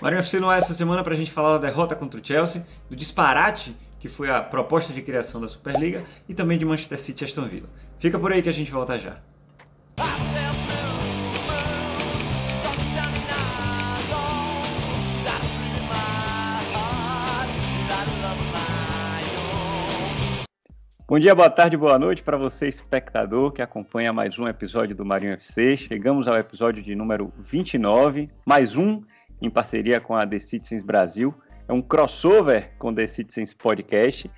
Marinho FC não é essa semana para a gente falar da derrota contra o Chelsea, do disparate que foi a proposta de criação da Superliga e também de Manchester City e Aston Villa. Fica por aí que a gente volta já. Bom dia, boa tarde, boa noite para você, espectador, que acompanha mais um episódio do Marinho FC. Chegamos ao episódio de número 29, mais um em parceria com a The Citizens Brasil. É um crossover com The Citizens Podcast.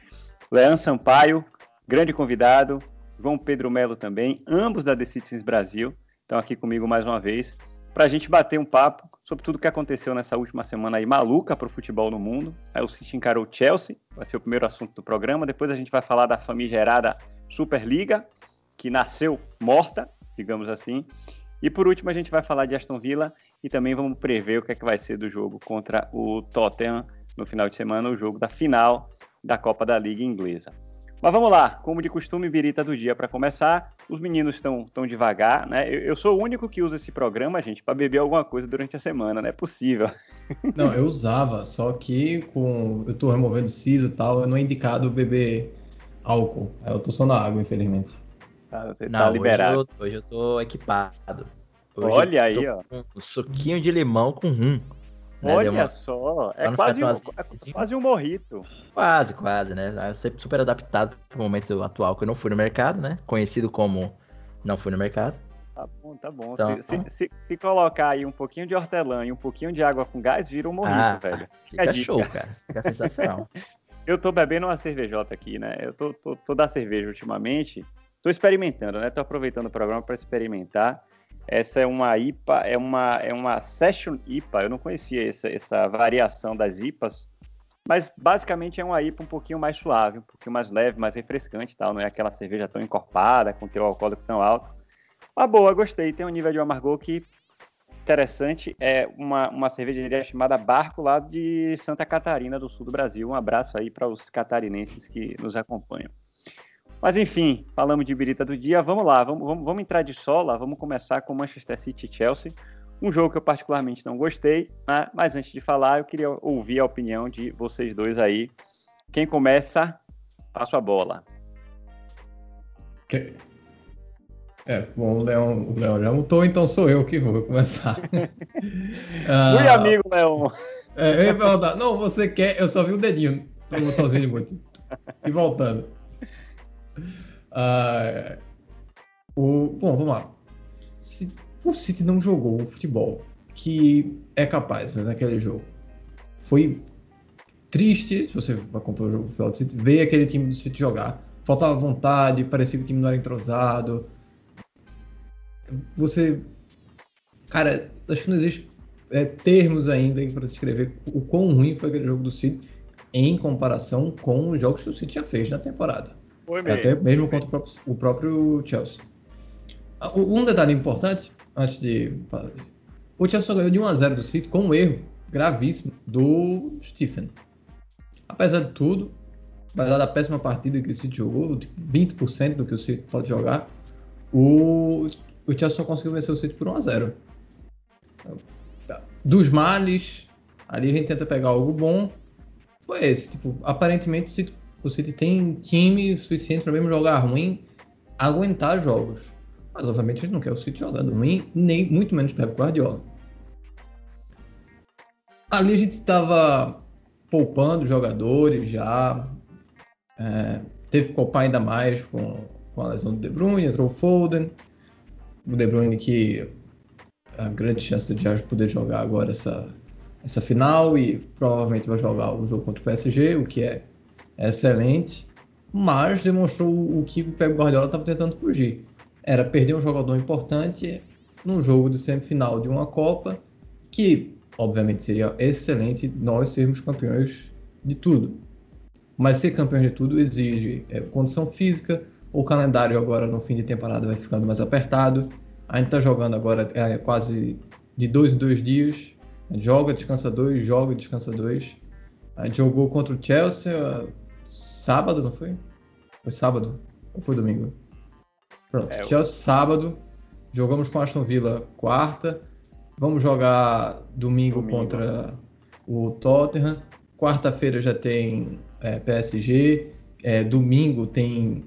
Leão Sampaio, grande convidado, João Pedro Melo também, ambos da The Citizens Brasil, estão aqui comigo mais uma vez para a gente bater um papo sobre tudo o que aconteceu nessa última semana aí maluca para o futebol no mundo. Aí o City encarou o Chelsea, vai ser o primeiro assunto do programa. Depois a gente vai falar da famigerada Superliga, que nasceu morta, digamos assim. E por último a gente vai falar de Aston Villa e também vamos prever o que é que vai ser do jogo contra o Tottenham no final de semana, o jogo da final da Copa da Liga Inglesa. Mas vamos lá, como de costume, birita do dia para começar. Os meninos estão tão devagar, né? Eu, eu, sou o único que usa esse programa, gente, para beber alguma coisa durante a semana, não é possível. Não, eu usava, só que com eu tô removendo siso e tal, não é indicado beber álcool. Eu tô só na água, infelizmente. Tá, não, tá liberado. Hoje eu, hoje eu tô equipado. Hoje Olha aí, ó. Um suquinho de limão com rum. Né? Olha uma... só, é quase, um, é quase um morrito. Quase, quase, né? Eu sempre super adaptado pro momento atual que eu não fui no mercado, né? Conhecido como não fui no mercado. Tá bom, tá bom. Então, se, se, se, se, colocar aí um pouquinho de hortelã e um pouquinho de água com gás, vira um morrito, ah, velho. Fica, fica show, cara. Fica sensacional. eu tô bebendo uma cervejota aqui, né? Eu tô, tô, tô da cerveja ultimamente. Tô experimentando, né? Tô aproveitando o programa para experimentar. Essa é uma IPA, é uma, é uma Session IPA. Eu não conhecia essa, essa variação das IPAs, mas basicamente é uma IPA um pouquinho mais suave, um pouquinho mais leve, mais refrescante tal. Não é aquela cerveja tão encorpada, com teu alcoólico tão alto. Mas boa, gostei. Tem um nível de amargor que interessante. É uma, uma cervejaria chamada Barco, lá de Santa Catarina, do sul do Brasil. Um abraço aí para os catarinenses que nos acompanham. Mas enfim, falamos de birita do dia, vamos lá, vamos, vamos, vamos entrar de sola, vamos começar com Manchester City e Chelsea, um jogo que eu particularmente não gostei, né? mas antes de falar, eu queria ouvir a opinião de vocês dois aí. Quem começa, passo a bola. É, bom, o Leão, o Leão já mutou, então sou eu que vou começar. ah, Fui amigo, Leão. É, eu ia perguntar, não, você quer, eu só vi o dedinho, o botãozinho de muito. E voltando. Uh, o, bom, vamos lá. Se o City não jogou o futebol que é capaz né, naquele jogo, foi triste, se você acompanhar o jogo do City, ver aquele time do City jogar. Faltava vontade, parecia que o time não era entrosado. Você. Cara, acho que não existe é, termos ainda para descrever o quão ruim foi aquele jogo do City em comparação com os jogos que o City já fez na temporada. Foi mesmo. Até mesmo contra o próprio, o próprio Chelsea. Ah, um detalhe importante, antes de falar O Chelsea ganhou de 1x0 do City com um erro gravíssimo do Stephen. Apesar de tudo, apesar da péssima partida que o City jogou, tipo 20% do que o City pode jogar, o, o Chelsea só conseguiu vencer o City por 1x0. Dos males, ali a gente tenta pegar algo bom. Foi esse. Tipo, aparentemente o City o City tem time suficiente para mesmo jogar ruim, aguentar jogos. Mas obviamente a gente não quer o City jogando ruim, nem muito menos Pep Guardiola. Ali a gente estava poupando jogadores já. É, teve que poupar ainda mais com, com a lesão do De Bruyne, entrou o Foden. O De Bruyne que a grande chance de já poder jogar agora essa, essa final e provavelmente vai jogar o jogo contra o PSG, o que é excelente, mas demonstrou o que o Pep Guardiola estava tentando fugir. Era perder um jogador importante num jogo de semifinal de uma Copa, que obviamente seria excelente nós sermos campeões de tudo. Mas ser campeão de tudo exige é, condição física, o calendário agora no fim de temporada vai ficando mais apertado. A gente está jogando agora é, quase de dois em dois dias. Joga, descansa dois, joga, descansa dois. A gente jogou contra o Chelsea, sábado, não foi? Foi sábado? Ou foi domingo? Pronto, é, Chelsea eu... sábado. Jogamos com Aston Villa quarta. Vamos jogar domingo, domingo. contra o Tottenham. Quarta-feira já tem é, PSG. É, domingo tem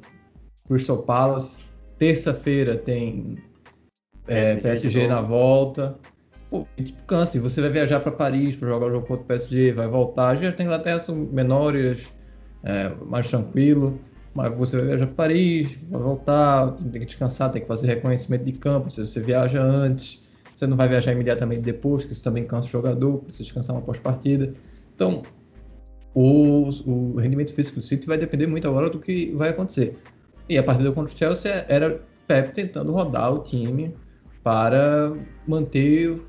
Crystal Palace. Terça-feira tem é, PSG na volta. Pô, tipo, cansa. Você vai viajar para Paris para jogar o jogo contra o PSG, vai voltar. Já tem Inglaterra são menores, é, mais tranquilo. Mas você vai viajar para Paris, vai voltar, tem que descansar, tem que fazer reconhecimento de campo. Se você viaja antes, você não vai viajar imediatamente depois, que isso também cansa o jogador, precisa descansar uma pós-partida. Então, o, o rendimento físico do City vai depender muito agora do que vai acontecer. E a partida contra o Chelsea era Pep tentando rodar o time para manter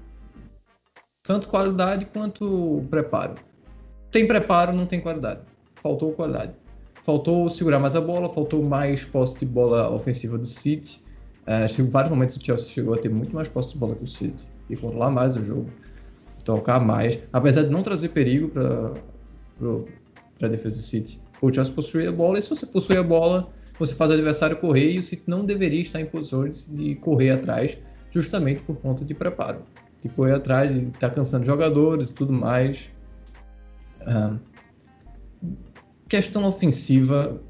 tanto qualidade quanto preparo. Tem preparo, não tem qualidade. Faltou qualidade. Faltou segurar mais a bola, faltou mais posse de bola ofensiva do City. É, em vários momentos o Chelsea chegou a ter muito mais posse de bola que o City e controlar mais o jogo, tocar mais, apesar de não trazer perigo para a defesa do City. O Chelsea possuía a bola e se você possui a bola, você faz o adversário correr e o City não deveria estar em posições de correr atrás, justamente por conta de preparo. De correr atrás, de estar tá cansando jogadores e tudo mais. Ah, questão ofensiva.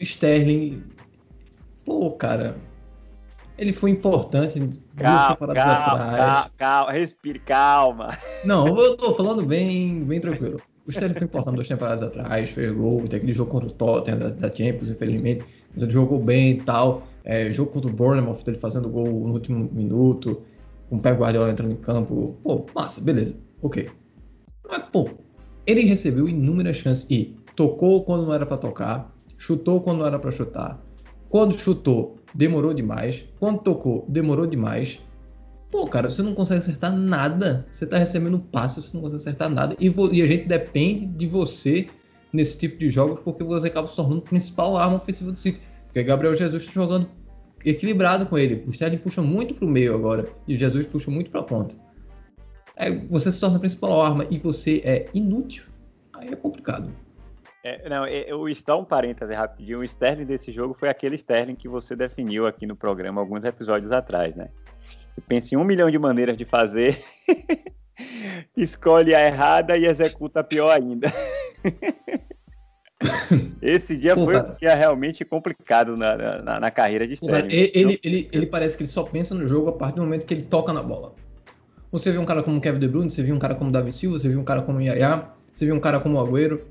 Sterling. Pô, cara. Ele foi importante calma, duas temporadas calma, atrás. Calma, calma, respire, calma. Não, eu tô falando bem, bem tranquilo. O Sterling foi importante duas temporadas atrás, fez gol, tem aquele jogo contra o Tottenham da, da Champions, infelizmente, mas ele jogou bem e tal. É, jogo contra o Bournemouth, ele fazendo gol no último minuto, com o Pé Guardiola entrando em campo. Pô, massa, beleza, ok. Mas, pô, ele recebeu inúmeras chances e tocou quando não era para tocar, chutou quando não era para chutar. Quando chutou, demorou demais. Quando tocou, demorou demais. Pô, cara, você não consegue acertar nada. Você tá recebendo passe, você não consegue acertar nada. E, e, a gente depende de você nesse tipo de jogos, porque você acaba se tornando a principal arma ofensiva do City. Porque Gabriel Jesus está jogando equilibrado com ele. O Sterling puxa muito pro meio agora. E o Jesus puxa muito pra ponta. É, você se torna a principal arma e você é inútil. Aí é complicado. É, não, eu está um parêntese rapidinho. O Sterling desse jogo foi aquele Sterling que você definiu aqui no programa alguns episódios atrás, né? pensa em um milhão de maneiras de fazer, escolhe a errada e executa a pior ainda. Esse dia Pô, foi cara. um dia realmente complicado na, na, na carreira de Sterling. Ele, ele, ele, ele, parece que ele só pensa no jogo a partir do momento que ele toca na bola. Você viu um cara como Kevin De Bruyne, você viu um cara como Davi Silva, você viu um cara como Yaya, você viu um cara como Agüero,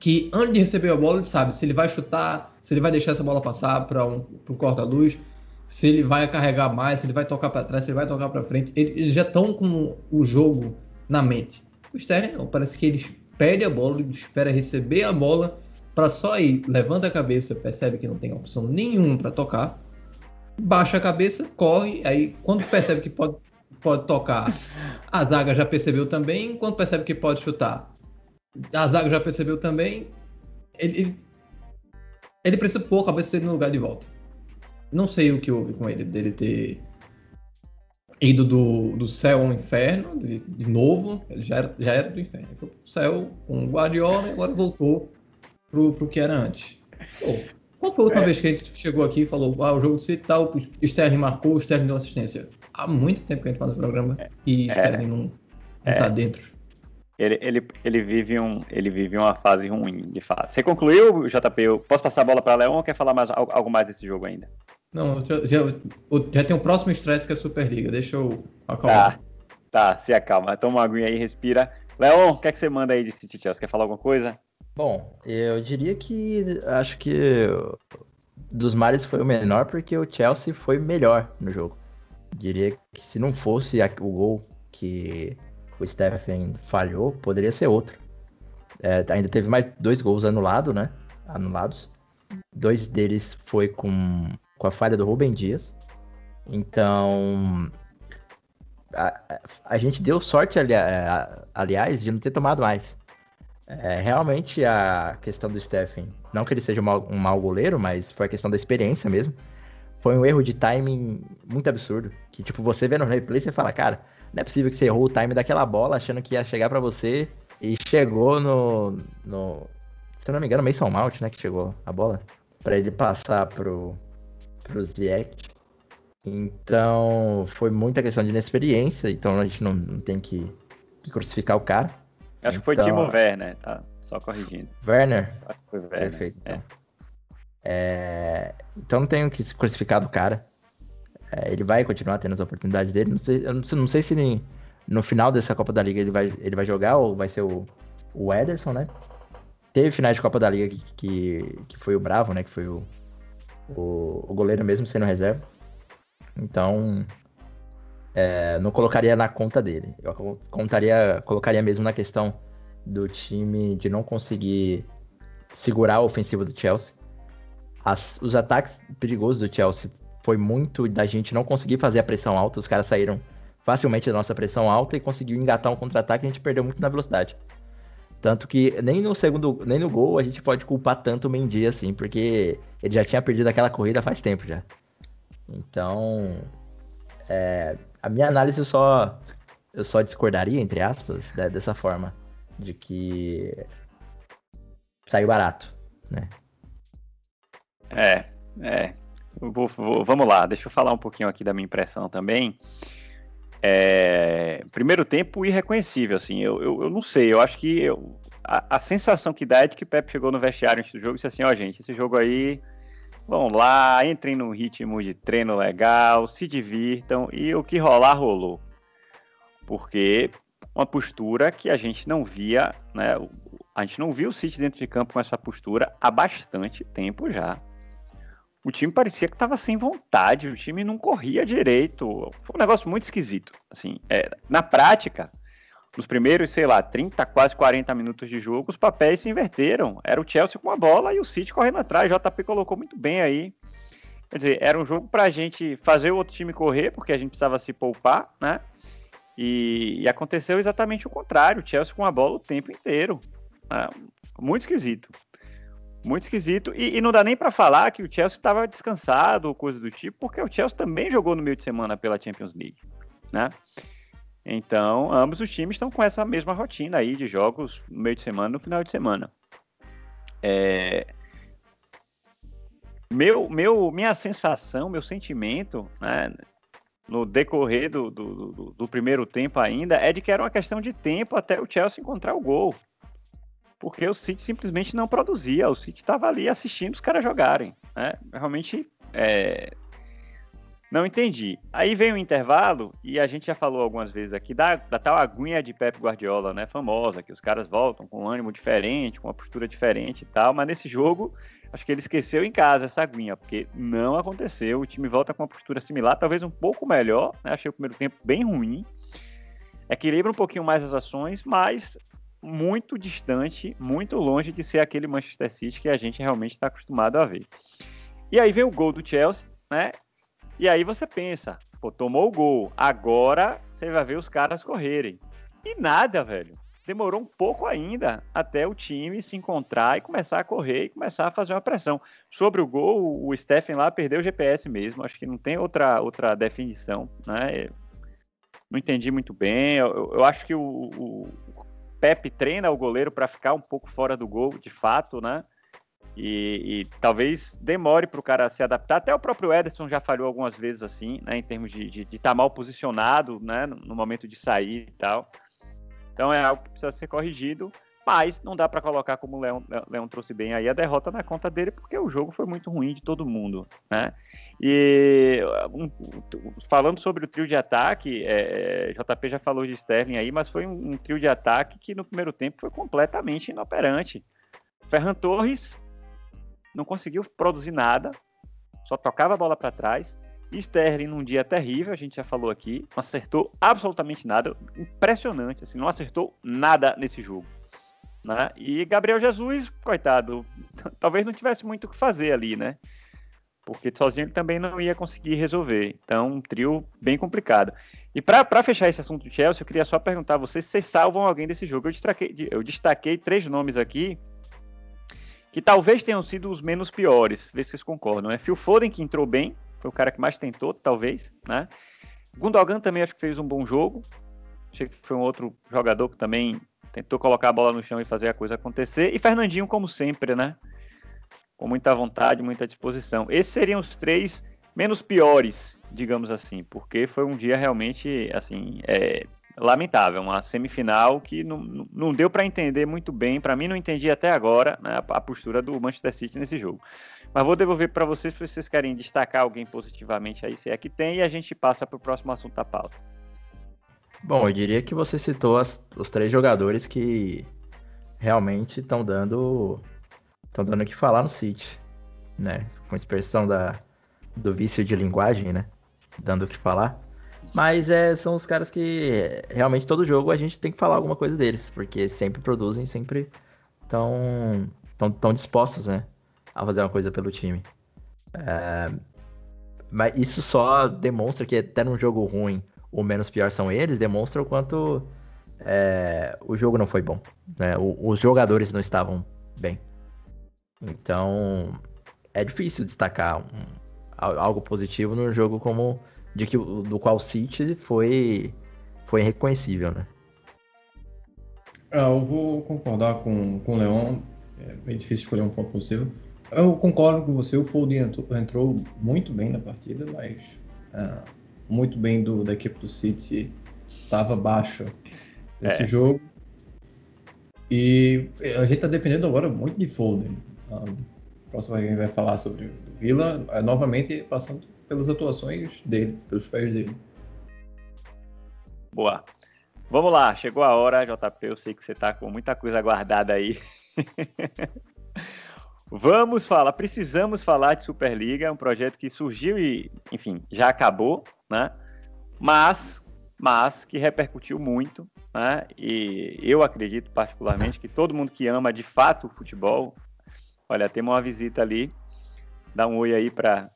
que antes de receber a bola ele sabe se ele vai chutar, se ele vai deixar essa bola passar para um, o corta-luz, se ele vai carregar mais, se ele vai tocar para trás, se ele vai tocar para frente. Eles já estão com o jogo na mente. O Sterling não, parece que eles pede a bola, espera receber a bola para só ir, levanta a cabeça, percebe que não tem opção nenhuma para tocar, baixa a cabeça, corre, aí quando percebe que pode, pode tocar, a zaga já percebeu também, quando percebe que pode chutar, a zaga já percebeu também, ele, ele, ele precisa pôr a cabeça dele no lugar de volta. Não sei o que houve com ele, dele ter ido do, do céu ao inferno, de, de novo, ele já era, já era do inferno. Ele foi pro céu com o Guardiola e agora voltou pro, pro que era antes. Pô, qual foi a última é. vez que a gente chegou aqui e falou, ah, o jogo do City tal, o Sterling marcou, o Sterling deu assistência? Há muito tempo que a gente faz o programa e o é. Sterling não, não é. tá dentro. Ele, ele, ele, vive um, ele vive uma fase ruim, de fato. Você concluiu, JP? Eu posso passar a bola para Leão ou quer falar mais, algo mais desse jogo ainda? Não, já, já, já tem o próximo estresse que é a Superliga. Deixa eu acalmar. Tá, tá, se acalma. Toma uma aguinha aí, respira. Leon, o que é que você manda aí de City Chelsea? Quer falar alguma coisa? Bom, eu diria que acho que dos mares foi o menor porque o Chelsea foi melhor no jogo. Diria que se não fosse o gol que o Stephen falhou, poderia ser outro. É, ainda teve mais dois gols anulados, né? Anulados. Dois deles foi com com a falha do Rubem Dias. Então, a, a gente deu sorte, ali, a, aliás, de não ter tomado mais. É, realmente a questão do Stephen, não que ele seja um mau, um mau goleiro, mas foi a questão da experiência mesmo. Foi um erro de timing muito absurdo. Que, tipo, você vê no replay e você fala, cara, não é possível que você errou o time daquela bola achando que ia chegar para você e chegou no, no. Se eu não me engano, Mason Mount, né? Que chegou a bola. para ele passar pro, pro Ziyech. Então, foi muita questão de inexperiência, então a gente não, não tem que, que, crucificar o cara. Acho então, que foi Timo Werner, tá? Só corrigindo. Werner? Acho que foi Werner. Perfeito. Então. É, então não tenho que crucificar do cara. É, ele vai continuar tendo as oportunidades dele. Não sei, eu não sei, não sei se no final dessa Copa da Liga ele vai, ele vai jogar ou vai ser o, o Ederson, né? Teve finais de Copa da Liga que, que, que foi o Bravo, né? Que foi o, o, o goleiro mesmo sendo reserva. Então, é, não colocaria na conta dele. Eu contaria, colocaria mesmo na questão do time de não conseguir segurar a ofensiva do Chelsea. As, os ataques perigosos do Chelsea foi muito da gente não conseguir fazer a pressão alta. Os caras saíram facilmente da nossa pressão alta e conseguiu engatar um contra-ataque. A gente perdeu muito na velocidade. Tanto que nem no segundo, nem no gol a gente pode culpar tanto o Mendy assim, porque ele já tinha perdido aquela corrida faz tempo já. Então, é, a minha análise eu só eu só discordaria entre aspas dessa forma de que saiu barato, né? É, é. Vou, vou, vamos lá, deixa eu falar um pouquinho aqui da minha impressão também. É, primeiro tempo irreconhecível, assim, eu, eu, eu não sei, eu acho que eu, a, a, sensação que dá é de que o Pepe chegou no vestiário antes do jogo e disse assim, ó oh, gente, esse jogo aí, vão lá, entrem no ritmo de treino legal, se divirtam, e o que rolar, rolou. Porque uma postura que a gente não via, né, a gente não viu o City dentro de campo com essa postura há bastante tempo já o time parecia que estava sem vontade, o time não corria direito. Foi um negócio muito esquisito. Assim, é, na prática, nos primeiros, sei lá, 30, quase 40 minutos de jogo, os papéis se inverteram. Era o Chelsea com a bola e o City correndo atrás. JP colocou muito bem aí. Quer dizer, era um jogo para a gente fazer o outro time correr, porque a gente precisava se poupar, né? E, e aconteceu exatamente o contrário. O Chelsea com a bola o tempo inteiro. Né? Muito esquisito. Muito esquisito. E, e não dá nem para falar que o Chelsea estava descansado ou coisa do tipo, porque o Chelsea também jogou no meio de semana pela Champions League, né? Então, ambos os times estão com essa mesma rotina aí de jogos no meio de semana no final de semana. É... Meu, meu, minha sensação, meu sentimento, né, no decorrer do, do, do, do, primeiro tempo ainda, é de que era uma questão de tempo até o Chelsea encontrar o gol porque o City simplesmente não produzia. O City estava ali assistindo os caras jogarem. Né? Realmente é... não entendi. Aí vem o intervalo, e a gente já falou algumas vezes aqui da, da tal aguinha de Pep Guardiola, né? Famosa, que os caras voltam com um ânimo diferente, com uma postura diferente e tal. Mas nesse jogo, acho que ele esqueceu em casa essa aguinha, porque não aconteceu. O time volta com uma postura similar, talvez um pouco melhor. Né? Achei o primeiro tempo bem ruim equilibra um pouquinho mais as ações, mas muito distante, muito longe de ser aquele Manchester City que a gente realmente está acostumado a ver. E aí vem o gol do Chelsea, né? E aí você pensa, pô, tomou o gol, agora você vai ver os caras correrem. E nada, velho. Demorou um pouco ainda até o time se encontrar e começar a correr e começar a fazer uma pressão. Sobre o gol, o Stephen lá perdeu o GPS mesmo, acho que não tem outra, outra definição, né? Não entendi muito bem. Eu, eu acho que o, o, Pepe treina o goleiro para ficar um pouco fora do gol, de fato, né? E, e talvez demore para o cara se adaptar. Até o próprio Ederson já falhou algumas vezes assim, né? Em termos de estar tá mal posicionado, né? No momento de sair e tal. Então é algo que precisa ser corrigido. Mas não dá para colocar, como o Leão, trouxe bem aí, a derrota na conta dele, porque o jogo foi muito ruim de todo mundo. Né? E um, falando sobre o trio de ataque, é, JP já falou de Sterling aí, mas foi um, um, trio de ataque que no primeiro tempo foi completamente inoperante. Ferran Torres não conseguiu produzir nada, só tocava a bola para trás. Sterling num dia terrível, a gente já falou aqui, não acertou absolutamente nada, impressionante, assim, não acertou nada nesse jogo. Né? E Gabriel Jesus, coitado, talvez não tivesse muito o que fazer ali, né? Porque sozinho ele também não ia conseguir resolver. Então, um trio bem complicado. E para fechar esse assunto do Chelsea, eu queria só perguntar a vocês se vocês salvam alguém desse jogo. Eu destaquei, eu destaquei três nomes aqui que talvez tenham sido os menos piores. Vê se vocês concordam. É Phil Foden, que entrou bem, foi o cara que mais tentou, talvez, né? Gundogan também acho que fez um bom jogo. Achei que foi um outro jogador que também tentou colocar a bola no chão e fazer a coisa acontecer. E Fernandinho, como sempre, né? Com muita vontade, muita disposição. Esses seriam os três menos piores, digamos assim, porque foi um dia realmente assim é, lamentável, uma semifinal que não, não deu para entender muito bem, para mim não entendi até agora né, a postura do Manchester City nesse jogo. Mas vou devolver para vocês se vocês querem destacar alguém positivamente aí, se é que tem, e a gente passa para o próximo assunto da pauta. Bom, eu diria que você citou as, os três jogadores que realmente estão dando estão dando o que falar no City, né? Com expressão da, do vício de linguagem, né? Dando o que falar. Mas é, são os caras que realmente todo jogo a gente tem que falar alguma coisa deles, porque sempre produzem, sempre estão tão, tão dispostos, né? A fazer uma coisa pelo time. É, mas isso só demonstra que até num jogo ruim, o menos pior são eles, demonstra o quanto é, o jogo não foi bom. Né? O, os jogadores não estavam bem. Então, é difícil destacar um, algo positivo num jogo como de que do qual o City foi foi reconhecível, né? Ah, eu vou concordar com, com o Leon. É bem difícil escolher um ponto positivo. Eu concordo com você, o Foden entrou, entrou muito bem na partida, mas uh, muito bem do, da equipe do City estava baixo nesse é. jogo. E a gente está dependendo agora muito de Foden. Um, próximo a gente vai falar sobre o Villa, é, novamente passando pelas atuações dele, pelos pés dele. Boa. Vamos lá, chegou a hora, JP. Eu sei que você está com muita coisa guardada aí. Vamos falar, precisamos falar de Superliga, um projeto que surgiu e, enfim, já acabou, né? Mas, mas que repercutiu muito, né? E eu acredito particularmente que todo mundo que ama de fato o futebol, olha, temos uma visita ali, dá um oi aí para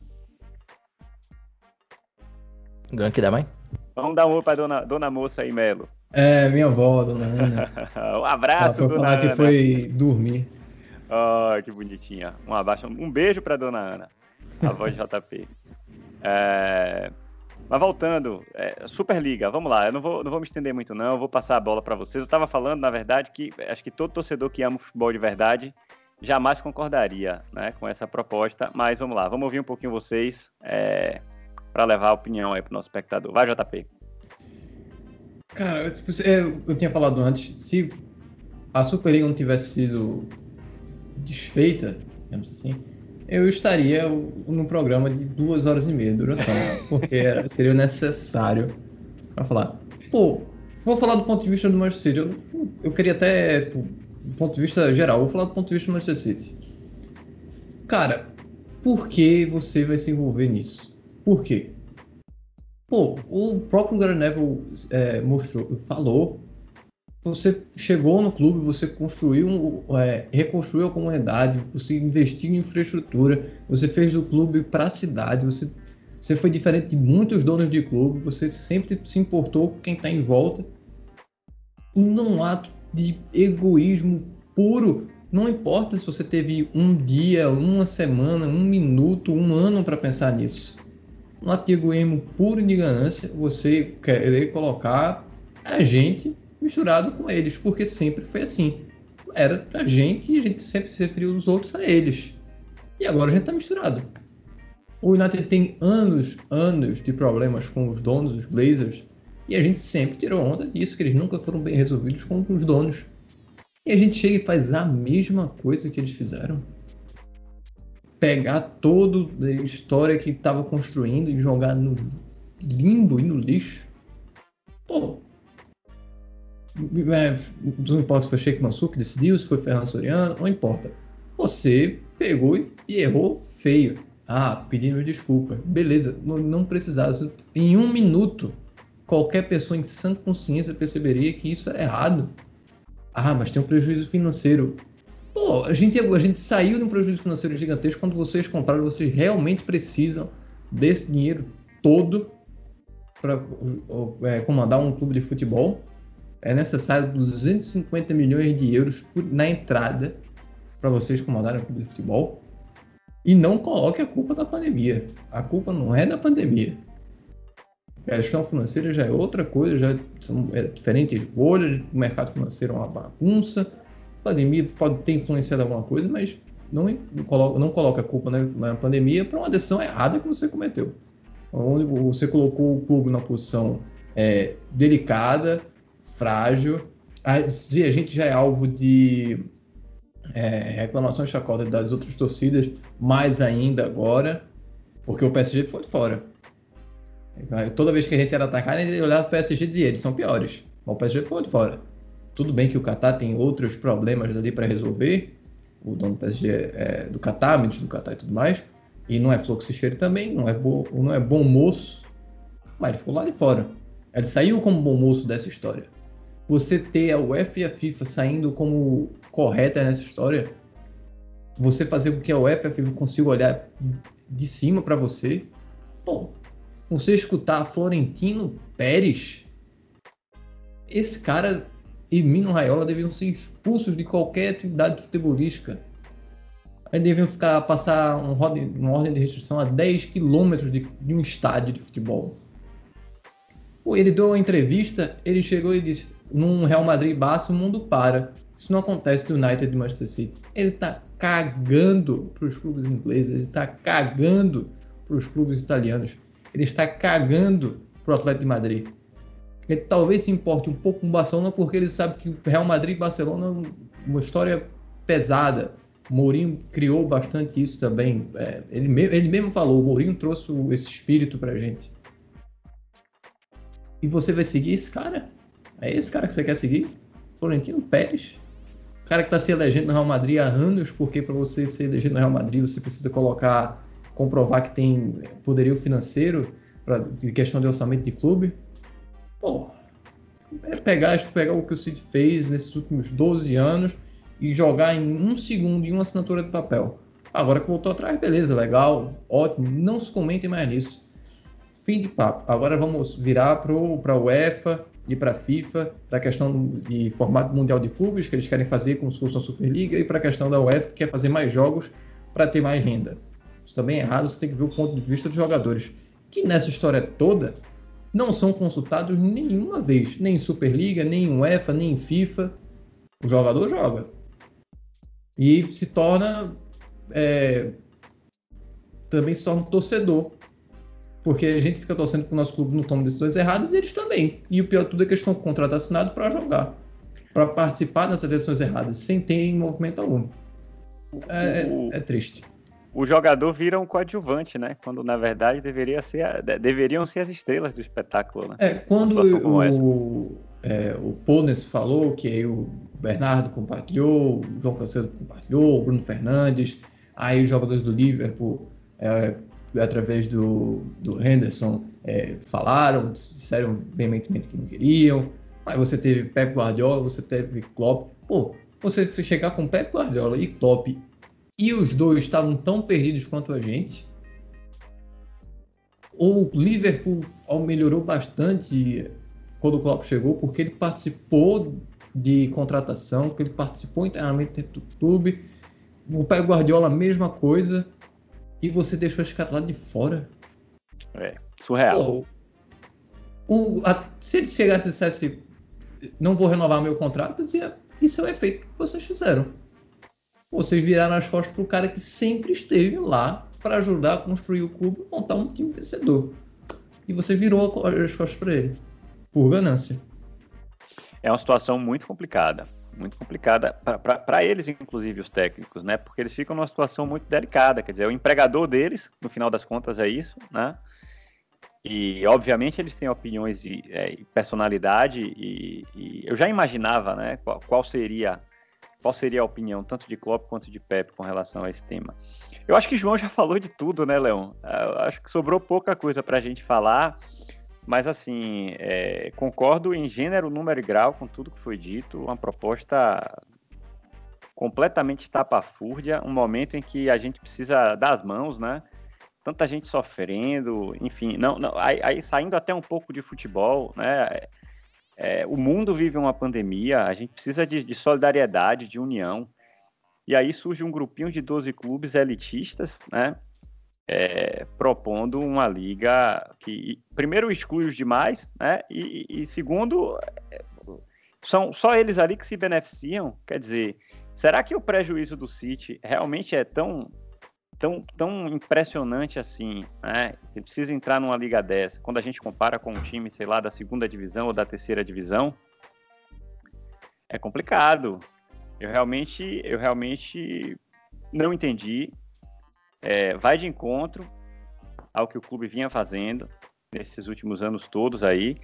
Gank da mãe? Vamos dar um oi para dona, dona moça aí, Melo. É, minha avó, dona Ana. um abraço, Ela foi dona falar Ana. que foi dormir. Oh, que bonitinha. Um abraço, um beijo para dona Ana, a voz de JP. É... Mas voltando, é, Superliga, vamos lá. Eu não vou, não vou me estender muito, não. Eu vou passar a bola para vocês. Eu estava falando, na verdade, que acho que todo torcedor que ama futebol de verdade jamais concordaria né, com essa proposta. Mas vamos lá, vamos ouvir um pouquinho vocês é, para levar a opinião aí para o nosso espectador. Vai, JP. Cara, tipo, eu, eu tinha falado antes, se a Superliga não tivesse sido desfeita, digamos assim, eu estaria num programa de duas horas e meia de duração, porque seria necessário para falar. Pô, vou falar do ponto de vista do Manchester City. Eu, eu queria até, tipo, do ponto de vista geral, vou falar do ponto de vista do Manchester City. Cara, por que você vai se envolver nisso? Por quê? Pô, o próprio Gary Neville é, mostrou, falou você chegou no clube, você construiu, é, reconstruiu a comunidade, você investiu em infraestrutura, você fez o clube para a cidade, você, você foi diferente de muitos donos de clube, você sempre se importou com quem está em volta. E num ato de egoísmo puro, não importa se você teve um dia, uma semana, um minuto, um ano para pensar nisso. Um ato de egoísmo puro de ganância, você querer colocar a gente misturado com eles, porque sempre foi assim. Era a gente e a gente sempre se referiu os outros a eles. E agora a gente tá misturado. O United tem anos, anos de problemas com os donos, os Blazers, e a gente sempre tirou onda disso, que eles nunca foram bem resolvidos com os donos. E a gente chega e faz a mesma coisa que eles fizeram. Pegar toda a história que estava construindo e jogar no limbo e no lixo. Pô, é, não importa se foi Sheikh Mansur que decidiu, se foi Fernando Soriano, não importa. Você pegou e errou feio. Ah, pedindo desculpa. Beleza, não precisava. Em um minuto, qualquer pessoa em sã consciência perceberia que isso era errado. Ah, mas tem um prejuízo financeiro. Pô, a gente, a gente saiu de um prejuízo financeiro gigantesco quando vocês compraram, vocês realmente precisam desse dinheiro todo para é, comandar um clube de futebol é necessário 250 milhões de euros na entrada para vocês comandarem o clube de futebol. E não coloque a culpa da pandemia. A culpa não é da pandemia. A gestão financeira já é outra coisa, já são é, diferentes bolhas, o mercado financeiro é uma bagunça. A pandemia pode ter influenciado alguma coisa, mas não, coloca, não coloca a culpa né, na pandemia para uma decisão errada que você cometeu. Onde você colocou o clube numa posição é, delicada, frágil. A, gente já é alvo de é, reclamações chacota das outras torcidas, mais ainda agora, porque o PSG foi fora. Toda vez que a gente era atacado, a gente olhava o PSG e dizia, eles são piores. Mas o PSG foi de fora. Tudo bem que o Qatar tem outros problemas ali para resolver, o dono do PSG é do Qatar, ministro do Qatar e tudo mais, e não é fluxo cheiro também, não é, bo, não é bom moço, mas ele ficou lá de fora. Ele saiu como bom moço dessa história. Você ter a UEFA e a FIFA saindo como correta nessa história, você fazer com que a UEFA e a FIFA consigam olhar de cima para você, pô, você escutar Florentino Pérez, esse cara e Mino Raiola deviam ser expulsos de qualquer atividade futebolística. Eles deviam ficar, passar um uma ordem de restrição a 10 quilômetros de, de, um estádio de futebol. Ele deu uma entrevista, ele chegou e disse: num Real Madrid Barça o mundo para. Isso não acontece no United de Manchester City. Ele tá cagando para os clubes ingleses, ele tá cagando para os clubes italianos ele está cagando pro Atlético de Madrid. Ele talvez se importe um pouco com o Barcelona porque ele sabe que o Real Madrid e Barcelona é uma história pesada. O Mourinho criou bastante isso também. É, ele, mesmo, ele mesmo falou, o Mourinho trouxe esse espírito pra gente. E você vai seguir esse cara? É esse cara que você quer seguir? Florentino Pérez? O cara que está se elegendo no Real Madrid há anos, porque para você ser elegido no Real Madrid você precisa colocar comprovar que tem poderio financeiro para de questão de orçamento de clube. Pô, é pegar, pegar o que o City fez nesses últimos 12 anos e jogar em um segundo em uma assinatura de papel. Agora que voltou atrás, beleza, legal, ótimo, não se comentem mais nisso. Fim de papo. Agora vamos virar para a UEFA e para a FIFA, para a questão de formato mundial de clubes, que eles querem fazer como se fosse uma Superliga, e para a questão da UEFA, que quer fazer mais jogos para ter mais renda. Isso também é errado, você tem que ver o ponto de vista dos jogadores, que nessa história toda não são consultados nenhuma vez, nem em Superliga, nem em UEFA, nem em FIFA. O jogador joga. E se torna. É, também se torna um torcedor. Porque a gente fica torcendo que o nosso clube não tome decisões erradas e eles também. E o pior de tudo é que eles estão com contrato assinado para jogar. Para participar dessas decisões erradas, sem ter movimento algum. É, é, é triste o jogador vira um coadjuvante, né? Quando na verdade deveria ser deveriam ser as estrelas do espetáculo, né? É, quando o, é, o Pones falou que aí o Bernardo compartilhou, o João Cancelo compartilhou, o Bruno Fernandes, aí os jogadores do Liverpool, é, através do, do Henderson, é, falaram, disseram veementemente que não queriam. Aí você teve Pep Guardiola, você teve Klopp. Pô, você chegar com Pep Guardiola e Klopp e os dois estavam tão perdidos quanto a gente. O Liverpool melhorou bastante quando o Klopp chegou, porque ele participou de contratação, que ele participou internamente do clube. O Pé Guardiola, mesma coisa. E você deixou esse cara lá de fora. É, surreal. O, a, se ele chegasse e dissesse, não vou renovar meu contrato, eu dizia, isso é o efeito que vocês fizeram vocês viraram as costas para o cara que sempre esteve lá para ajudar a construir o clube e montar um time vencedor. E você virou as costas para ele, por ganância. É uma situação muito complicada. Muito complicada para eles, inclusive os técnicos, né? Porque eles ficam numa situação muito delicada. Quer dizer, o empregador deles, no final das contas, é isso, né? E, obviamente, eles têm opiniões e é, personalidade, e, e, eu já imaginava né, qual, qual seria qual seria a opinião tanto de Klopp quanto de Pep com relação a esse tema? Eu acho que João já falou de tudo, né, Leão? Eu acho que sobrou pouca coisa para a gente falar, mas assim, é, concordo em gênero, número e grau com tudo que foi dito. Uma proposta completamente estapafúrdia, um momento em que a gente precisa das mãos, né? Tanta gente sofrendo, enfim, não, não aí, aí saindo até um pouco de futebol, né? É, o mundo vive uma pandemia, a gente precisa de, de, solidariedade, de união. E aí surge um grupinho de 12 clubes elitistas, né? É, propondo uma liga que, primeiro, exclui os demais, né? E, e, segundo, são só eles ali que se beneficiam. Quer dizer, será que o prejuízo do City realmente é tão tão, tão impressionante assim, né? Ele precisa entrar numa liga dessa. Quando a gente compara com um time, sei lá, da segunda divisão ou da terceira divisão, é complicado. Eu realmente, eu realmente não entendi. É, vai de encontro ao que o clube vinha fazendo nesses últimos anos todos aí.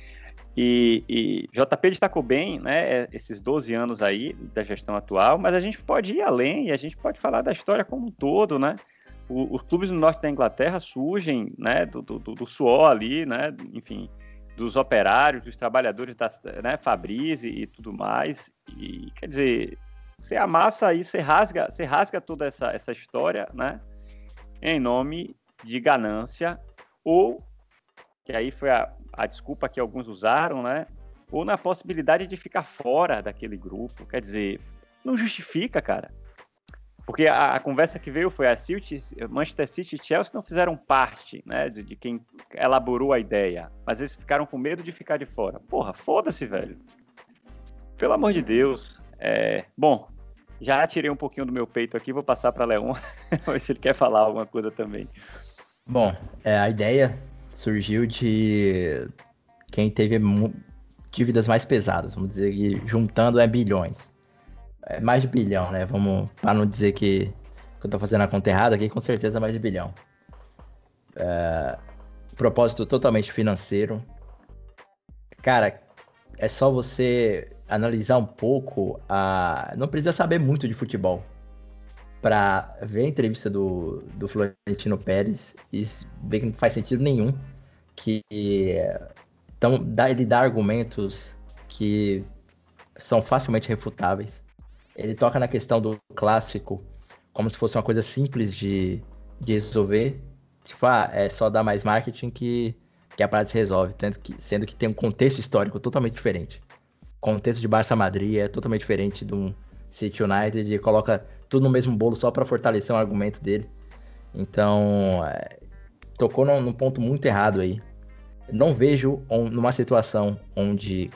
E, e JP destacou bem, né, esses 12 anos aí da gestão atual, mas a gente pode ir além e a gente pode falar da história como um todo, né? os clubes no norte da Inglaterra surgem né, do, do, do, suor ali, né, enfim, dos operários, dos trabalhadores da né, Fabrize e tudo mais. E quer dizer, você amassa aí, você rasga, você rasga toda essa, essa história, né, em nome de ganância, ou, que aí foi a, a desculpa que alguns usaram, né, ou na possibilidade de ficar fora daquele grupo. Quer dizer, não justifica, cara. Porque a, a, conversa que veio foi a City, Manchester City e Chelsea não fizeram parte, né, de, de, quem elaborou a ideia, mas eles ficaram com medo de ficar de fora. Porra, foda-se, velho. Pelo amor de Deus. É... Bom, já tirei um pouquinho do meu peito aqui, vou passar para Leon, ver se ele quer falar alguma coisa também. Bom, é, a ideia surgiu de quem teve dívidas mais pesadas, vamos dizer que juntando é bilhões é mais de bilhão, né? Vamos, para não dizer que, que eu tô fazendo a conta errada aqui, com certeza é mais de bilhão. É, propósito totalmente financeiro. Cara, é só você analisar um pouco a. Não precisa saber muito de futebol para ver a entrevista do, do Florentino Pérez e ver que não faz sentido nenhum que então dá, ele dá argumentos que são facilmente refutáveis ele toca na questão do clássico como se fosse uma coisa simples de, de resolver. Tipo, ah, é só dar mais marketing que, que a parada se resolve, tanto que, sendo que tem um contexto histórico totalmente diferente. O contexto de Barça Madrid é totalmente diferente de um City United e coloca tudo no mesmo bolo só para fortalecer o argumento dele. Então, é, tocou num, num, ponto muito errado aí. Não vejo on, numa situação onde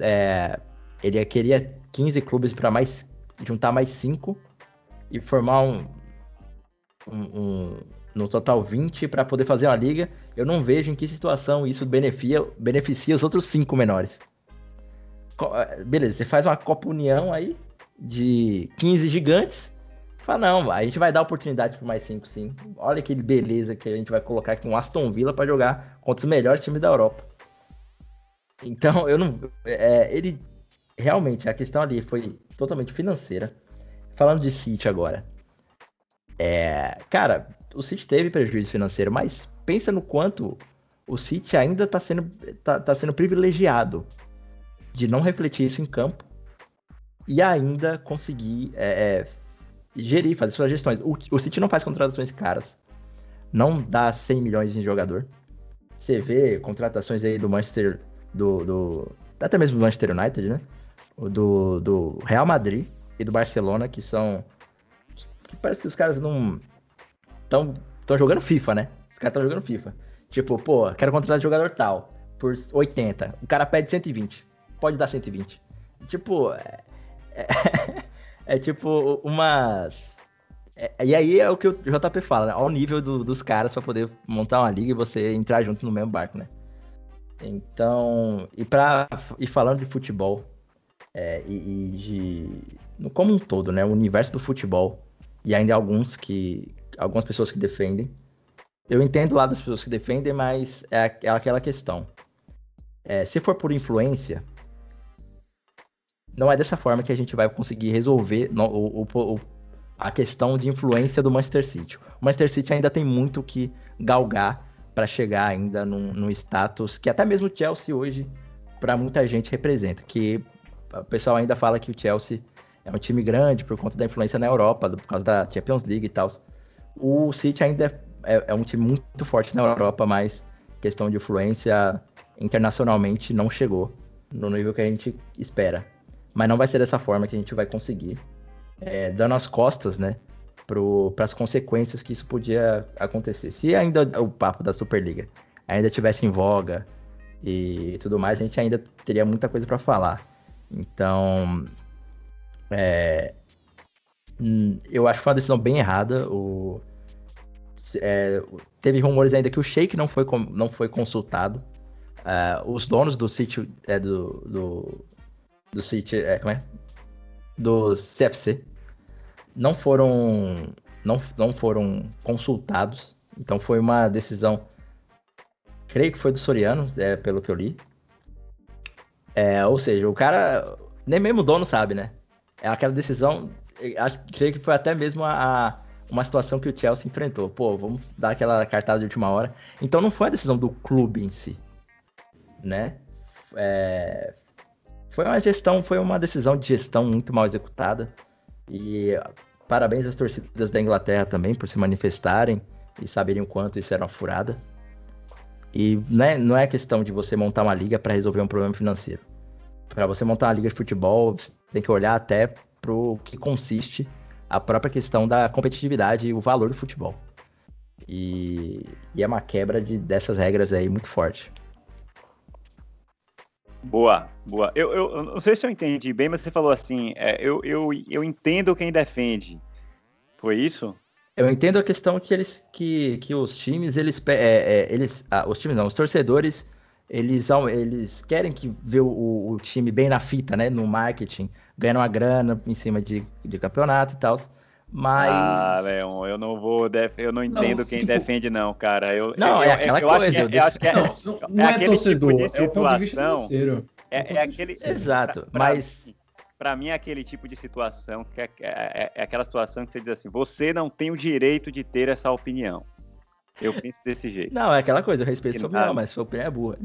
é, ele queria 15 clubes para mais juntar mais 5 e formar um, um, um no total 20 para poder fazer uma liga. Eu não vejo em que situação isso beneficia, beneficia os outros 5 menores. Eh, beleza, você faz uma Copa União aí de 15 gigantes. Fala, não, a gente vai dar oportunidade para mais 5 sim. Olha que beleza que a gente vai colocar aqui um Aston Villa para jogar contra os melhores times da Europa. Então, eu não. É, ele realmente, a questão ali foi totalmente financeira. Falando de City agora. É, cara, o City teve prejuízo financeiro, mas pensa no quanto o City ainda está sendo, tá, tá sendo privilegiado de não refletir isso em campo e ainda conseguir é, é, gerir, fazer suas gestões. O, o City não faz contratações caras, não dá 100 milhões em jogador. Você vê contratações aí do Manchester, do, do até mesmo do Manchester United, né? do, do Real Madrid e do Barcelona, que são. Que parece que os caras não. Estão tão jogando FIFA, né? Caras estão jogando FIFA. Tipo, pô, quero contratar jogador tal por 80. O cara pede 120. Pode dar 120. Tipo, é, é, é tipo umas. É, e aí é o que o JP fala, né? Ao nível do, dos caras para poder montar uma liga e você entrar junto no mesmo barco, né? Então, e, pra, e falando de futebol, é, e, e, de como um todo, né, o universo do futebol e ainda alguns que algumas pessoas que defendem. Eu entendo lá das pessoas que defendem, mas é, é aquela questão. É, se for por influência, não é dessa forma que a gente vai conseguir resolver no, o, o, a questão de influência do Manchester City. O Manchester City ainda tem muito que galgar para chegar ainda num, num status que até mesmo o Chelsea hoje, para muita gente, representa, que o pessoal ainda fala que o Chelsea é um time grande por conta da influência na Europa, por causa da Champions League e tal. O City ainda é, é, um time muito forte na Europa, mas questão de influência internacionalmente não chegou no nível que a gente espera. Mas não vai ser dessa forma que a gente vai conseguir, é, dando as costas, né, para as consequências que isso podia acontecer. Se ainda o papo da Superliga ainda tivesse em voga e tudo mais, a gente ainda teria muita coisa para falar. Então, É, hum, eu acho que foi uma decisão bem errada. O, é, teve rumores ainda que o Sheik não foi, não foi consultado. Uh, os donos do sítio é, do, do, do sítio é, como é? do CFC não foram não, não foram consultados. Então foi uma decisão, creio que foi do Soriano, é, pelo que eu li. É, ou seja, o cara, nem mesmo o dono sabe, né? É aquela decisão, acho, creio que foi até mesmo a, a, uma situação que o Chelsea enfrentou. Pô, vamos dar aquela cartada de última hora. Então não foi a decisão do clube em si, né? É, foi uma gestão, foi uma decisão de gestão muito mal executada. E parabéns às torcidas da Inglaterra também por se manifestarem e saberem o quanto isso era uma furada. E né, não é questão de você montar uma liga para resolver um problema financeiro. Para você montar uma liga de futebol, você tem que olhar até para o que consiste a própria questão da competitividade e o valor do futebol. E, e é uma quebra de, dessas regras aí muito forte. Boa, boa. Eu, eu, eu, não sei se eu entendi bem, mas você falou assim, é, eu, eu, eu entendo quem defende. Foi isso? Eu entendo a questão que eles que, que os times eles é, é, eles ah, os times não os torcedores eles eles querem que ver o, o, time bem na fita né no marketing ganhando uma grana em cima de, de campeonato e tal mas ah Leon eu não vou def... eu não entendo não, quem tipo... defende não cara. Eu não eu, é aquela eu, coisa eu, acho que é, não, não é, é torcedor tipo de situação, é, é, é aquele exato pra, mas para mim é aquele tipo de situação que é, é, é, é, aquela situação que você diz assim: você não tem o direito de ter essa opinião. Eu penso desse jeito. Não, é aquela coisa, eu respeito sua opinião, mas sua opinião é burra.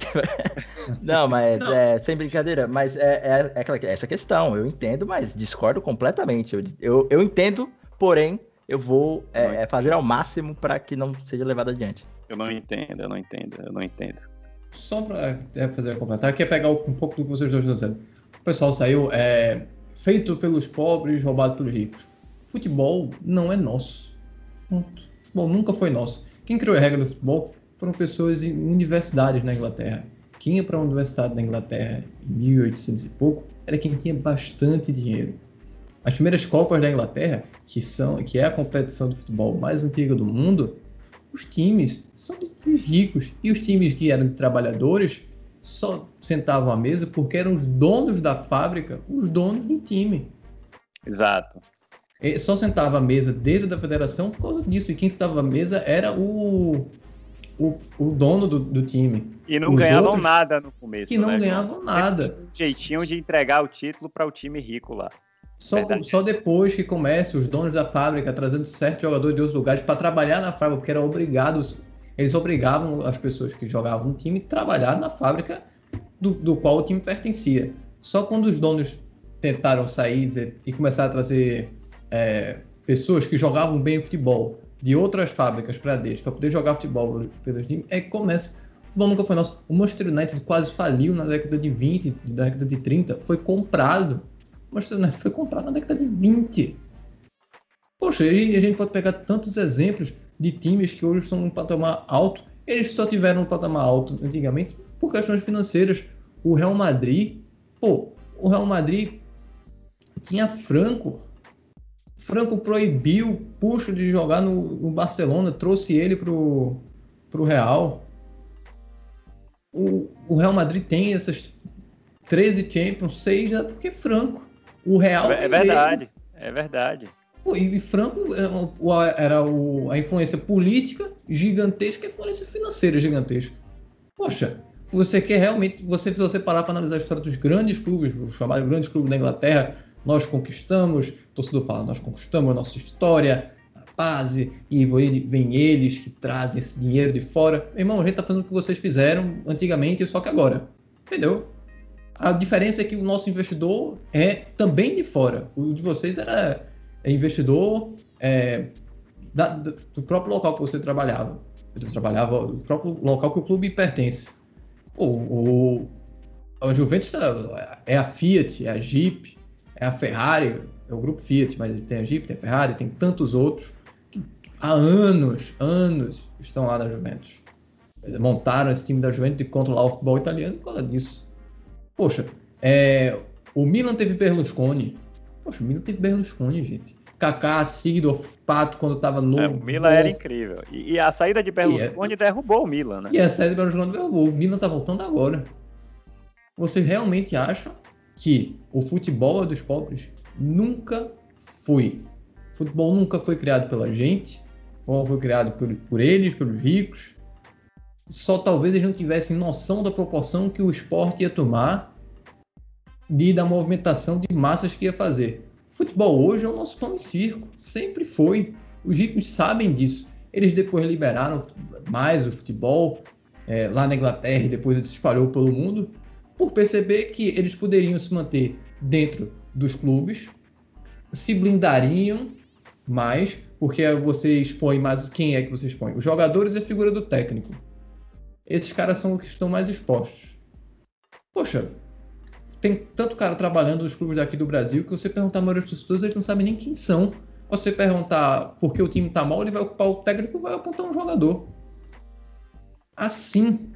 não, mas não. É, sem brincadeira, mas é, é, é aquela, essa questão, eu entendo, mas discordo completamente. Eu, eu, eu entendo, porém, eu vou é, é fazer ao máximo para que não seja levado adiante. Eu não entendo, eu não entendo, eu não entendo. Só para é, fazer a completar, quer pegar um pouco do que vocês dois estão dizendo. O pessoal saiu é, feito pelos pobres, roubado pelos ricos. Futebol não é nosso. Futebol nunca foi nosso. Quem criou a regra do futebol foram pessoas em universidades na Inglaterra. Quem ia para a universidade na Inglaterra em 1800 e pouco era quem tinha bastante dinheiro. As primeiras Copas da Inglaterra, que, são, que é a competição de futebol mais antiga do mundo, os times são de times ricos. E os times que eram de trabalhadores só sentavam à mesa porque eram os donos da fábrica, os donos do time. Exato. Só sentava à mesa dentro da federação por causa disso. E quem estava à mesa era o, o, o dono do, do, time. E não Os ganhavam nada no começo. Que não né? ganhavam nada. Um jeitinho de entregar o título para o time rico lá. Só, só depois que começa os donos da fábrica trazendo certos jogadores de outros lugares para trabalhar na fábrica, porque eram obrigados eles obrigavam as pessoas que jogavam no time a trabalhar na fábrica do, do qual o time pertencia. Só quando os donos tentaram sair e começar a trazer é, pessoas que jogavam bem futebol de outras fábricas para deles, para poder jogar futebol pelos times, é que começa. O futebol nunca foi nosso. O Manchester United quase faliu na década de 20, na década de 30, foi comprado. O Manchester United foi comprado na década de 20. Poxa, e a gente pode pegar tantos exemplos de times que hoje estão num patamar alto. Eles só tiveram um patamar alto antigamente por questões financeiras. O Real Madrid, pô, o Real Madrid tinha Franco. Franco proibiu Puxa de jogar no, no Barcelona, trouxe ele pro, pro Real. O, o Real Madrid tem essas 13 Champions, 6 é porque Franco. O Real. É, é verdade, é verdade. Pô, e Franco é, era o, a influência política gigantesca e a influência financeira gigantesca. Poxa, você quer realmente. Você, se você parar para analisar a história dos grandes clubes, os chamados grandes clubes da Inglaterra, nós conquistamos, o torcedor fala, nós conquistamos a nossa história, a base, e vem eles que trazem esse dinheiro de fora. Irmão, a gente tá fazendo o que vocês fizeram antigamente, só que agora. Entendeu? A diferença é que o nosso investidor é também de fora. O de vocês era é investidor é, da, do próprio local que você trabalhava. Eu trabalhava do próprio local que o clube pertence. Pô, o, a Juventus é a Fiat, é a Jeep, é a Ferrari, é o grupo Fiat, mas tem a Jeep, tem a Ferrari, tem tantos outros que há anos, anos estão lá na Juventus. Montaram esse time da Juventus e controlar o futebol italiano por causa disso. Poxa, é, o Milan teve Berlusconi, Poxa, o Milan teve Berlusconi, gente. Kaká, Sidorf, Pato, quando tava novo. É, o Milan era incrível. E, e, a saída de Berlusconi é... derrubou o Milan, né? E a saída de Berlusconi derrubou. O Milan tá voltando agora. Vocês realmente acham que o futebol é dos pobres? Nunca foi. O futebol nunca foi criado pela gente. Ou foi criado por, por eles, pelos ricos. Só talvez eles não tivessem noção da proporção que o esporte ia tomar e da movimentação de massas que ia fazer futebol hoje é o nosso pão de circo, sempre foi. Os ricos sabem disso. Eles depois liberaram mais o futebol é, lá na Inglaterra e depois ele se espalhou pelo mundo, por perceber que eles poderiam se manter dentro dos clubes, se blindariam mais, porque você expõe mais. Quem é que você expõe? Os jogadores e a figura do técnico. Esses caras são os que estão mais expostos. Poxa, tem tanto cara trabalhando nos clubes daqui do Brasil que você perguntar a maioria dos torcedores, eles não sabem nem quem são. Você perguntar por que o time tá mal, ele vai ocupar o técnico vai apontar um jogador. Assim.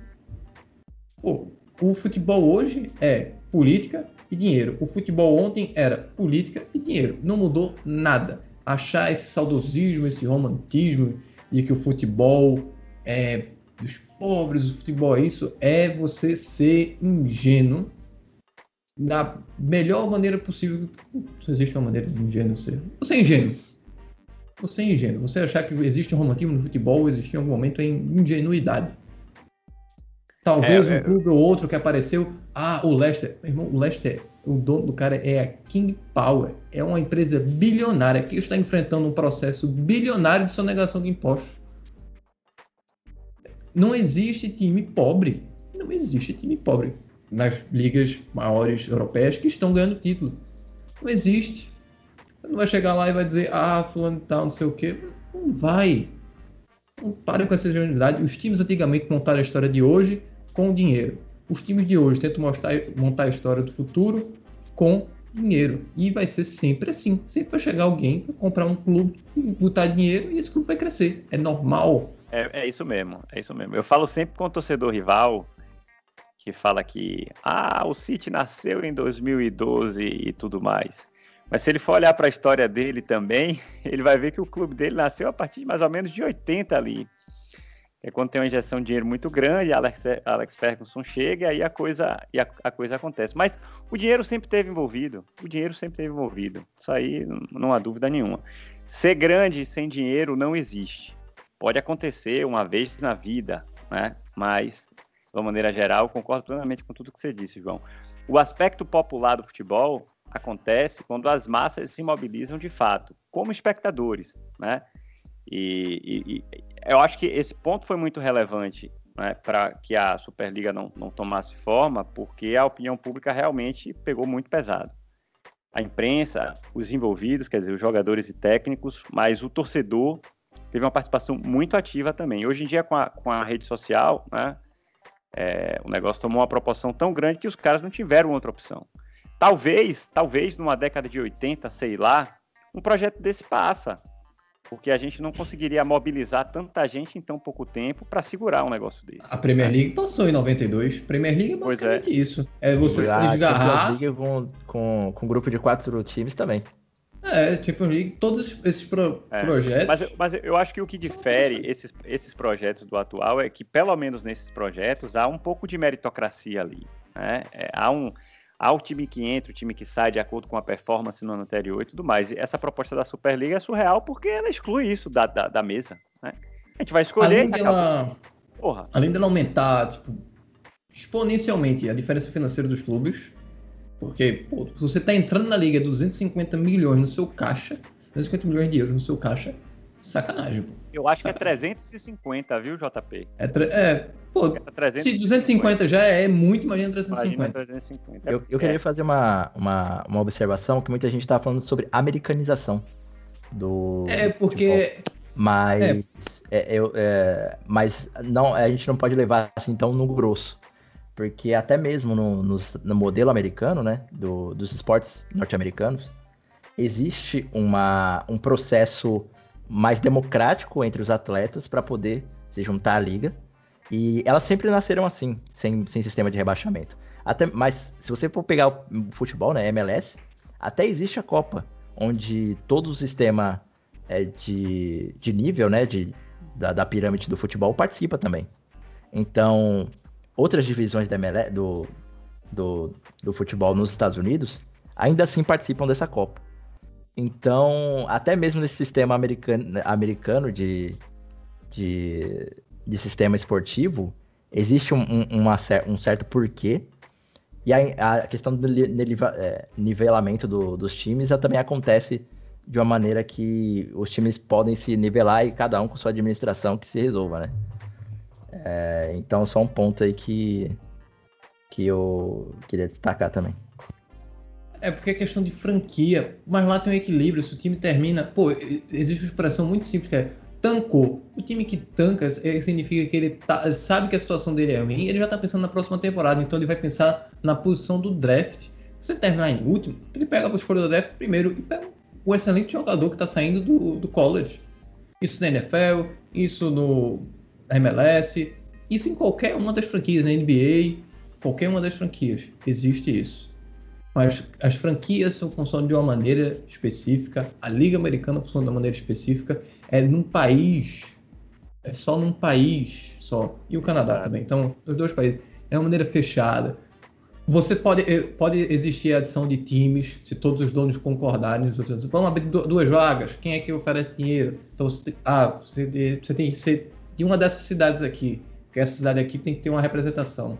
Pô, o futebol hoje é política e dinheiro. O futebol ontem era política e dinheiro. Não mudou nada. Achar esse saudosismo, esse romantismo e que o futebol é dos pobres, o futebol é isso, é você ser ingênuo da melhor maneira possível. Não existe uma maneira de ingênuo ser. Você é ingênuo. Você é ingênuo. Você achar que existe um romantismo no futebol, existe em algum momento em ingenuidade. Talvez é, um é... clube ou outro que apareceu. Ah, o Leicester. Meu irmão, o Leicester, o dono do cara é a King Power. É uma empresa bilionária que está enfrentando um processo bilionário de sonegação de impostos. Não existe time pobre. Não existe time pobre nas ligas maiores europeias que estão ganhando título. Não existe. Você não vai chegar lá e vai dizer, ah, fulano tal, não sei o quê. Não vai. Não pare com essa ingenuidade. Os times antigamente montaram a história de hoje com dinheiro. Os times de hoje tentam mostrar, montar a história do futuro com dinheiro. E vai ser sempre assim. Sempre vai chegar alguém para comprar um clube, botar dinheiro e esse clube vai crescer. É normal. É, é isso mesmo, é isso mesmo. Eu falo sempre com o torcedor rival que fala que ah, o City nasceu em 2012 e tudo mais. Mas se ele for olhar para a história dele também, ele vai ver que o clube dele nasceu a partir de mais ou menos de 80 ali. É quando tem uma injeção de dinheiro muito grande, Alex, Alex Ferguson chega e aí a coisa, e a, a, coisa acontece. Mas o dinheiro sempre teve envolvido. O dinheiro sempre teve envolvido. Isso aí não, não há dúvida nenhuma. Ser grande sem dinheiro não existe. Pode acontecer uma vez na vida, né? Mas de uma maneira geral, concordo plenamente com tudo que você disse, João. O aspecto popular do futebol acontece quando as massas se mobilizam de fato, como espectadores, né? E, e, e eu acho que esse ponto foi muito relevante né, para que a Superliga não, não tomasse forma, porque a opinião pública realmente pegou muito pesado. A imprensa, os envolvidos, quer dizer, os jogadores e técnicos, mas o torcedor teve uma participação muito ativa também. Hoje em dia, com a, com a rede social, né, é, o negócio tomou uma proporção tão grande que os caras não tiveram outra opção. Talvez, talvez numa década de 80, sei lá, um projeto desse passa. Porque a gente não conseguiria mobilizar tanta gente em tão pouco tempo para segurar um negócio desse. A Premier League passou em 92. Premier League é, é. basicamente é. isso. É você se desgarrar. League com, com, com um grupo de quatro times também. É, tipo, todos esses pro é, projetos. Mas, mas, eu acho que o que difere esses, esses projetos do atual é que, pelo menos nesses projetos, há um pouco de meritocracia ali. Né? É, há, um, há o time que entra, o time que sai de acordo com a performance no ano anterior e tudo mais. E essa proposta da Superliga é surreal porque ela exclui isso da, da, da mesa. Né? A gente vai escolher. Além dela, Porra. além dela aumentar tipo, exponencialmente a diferença financeira dos clubes porque, pô, se você tá entrando na liga 250 milhões no seu caixa, 250 milhões de euros no seu caixa, sacanagem, pô. Eu acho sacanagem. que é 350, viu, JP? É, é pô, é se 250 já é muito, imagina 350. Imagina 350. Eu, eu queria fazer uma, uma, uma observação que muita gente tá falando sobre americanização do. É, porque. Mas, é. É, eu, é, mas não, a gente não pode levar assim tão no grosso. Porque até mesmo no, no, no modelo americano, né, do, dos esportes norte-americanos, existe uma, um processo mais democrático entre os atletas para poder se juntar à liga. E elas sempre nasceram assim, sem, sem sistema de rebaixamento. Até, mas se você for pegar o futebol, né, MLS, até existe a Copa, onde todo o sistema é, de, de nível, né, de, da, da pirâmide do futebol participa também. Então, outras divisões da MLE, do, do, do futebol nos Estados Unidos ainda assim participam dessa Copa. Então, até mesmo nesse sistema americano, americano de, de, de sistema esportivo, existe um, um, uma, um certo porquê. E a, a questão do é, nivelamento do, dos times também acontece de uma maneira que os times podem se nivelar e cada um com sua administração que se resolva, né? É, então, só um ponto aí que, que eu queria destacar também. É porque é questão de franquia, mas lá tem um equilíbrio. Se o time termina. Pô, existe uma expressão muito simples que é tancou. O time que tanca é, significa que ele tá, sabe que a situação dele é ruim, ele já tá pensando na próxima temporada, então ele vai pensar na posição do draft. Se ele terminar em último, ele pega a escolha do draft primeiro e pega o excelente jogador que tá saindo do, do college. Isso na NFL, isso no MLS, isso em qualquer uma das franquias, na NBA, qualquer uma das franquias. Existe isso. Mas as franquias são funcionam de uma maneira específica, a Liga Americana funciona de uma maneira específica, é num país, é só num país só, e o Canadá também. Então, os dois países, é uma maneira fechada. Você pode, eh, pode existir a adição de times, se todos os donos concordarem. Vamos abrir duas vagas, quem é que oferece dinheiro? Então, você, ah, você, você tem que ser de uma dessas cidades aqui, porque essa cidade aqui tem que ter uma representação.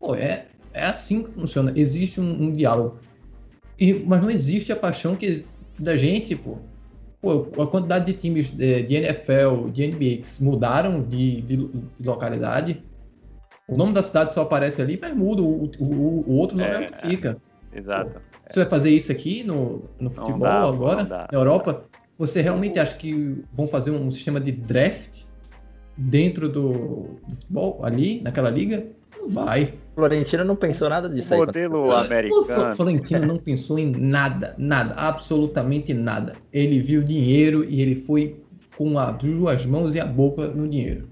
Pô, é, é assim que funciona. Existe um, um diálogo. E, mas não existe a paixão que, da gente, pô. pô a quantidade de times de, de NFL, de NBA que mudaram de, de, de, localidade. O nome da cidade só aparece ali, mas muda. O, o, o outro nome é, é o que fica. Exato. Pô, você vai fazer isso aqui no, no futebol dá, agora, na Europa? Você realmente acha que vão fazer um sistema de draft dentro do, do futebol, ali, naquela liga? Não vai. Florentino não pensou nada disso. O modelo aí, americano. O Florentino não pensou em nada, nada, absolutamente nada. Ele viu dinheiro e ele foi com as duas mãos e a boca no dinheiro.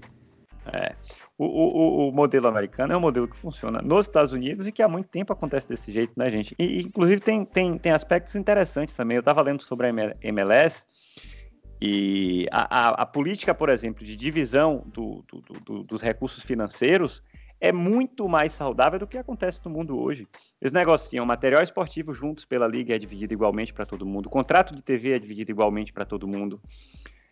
É. O, o, o, modelo americano é um modelo que funciona nos Estados Unidos e que há muito tempo acontece desse jeito, né, gente? E, inclusive, tem, tem, tem aspectos interessantes também. Eu estava lendo sobre a MLS e a, a, a, política, por exemplo, de divisão do, do, do, dos recursos financeiros é muito mais saudável do que acontece no mundo hoje. Eles negociam material esportivo juntos pela liga, é dividido igualmente para todo mundo. O contrato de TV é dividido igualmente para todo mundo.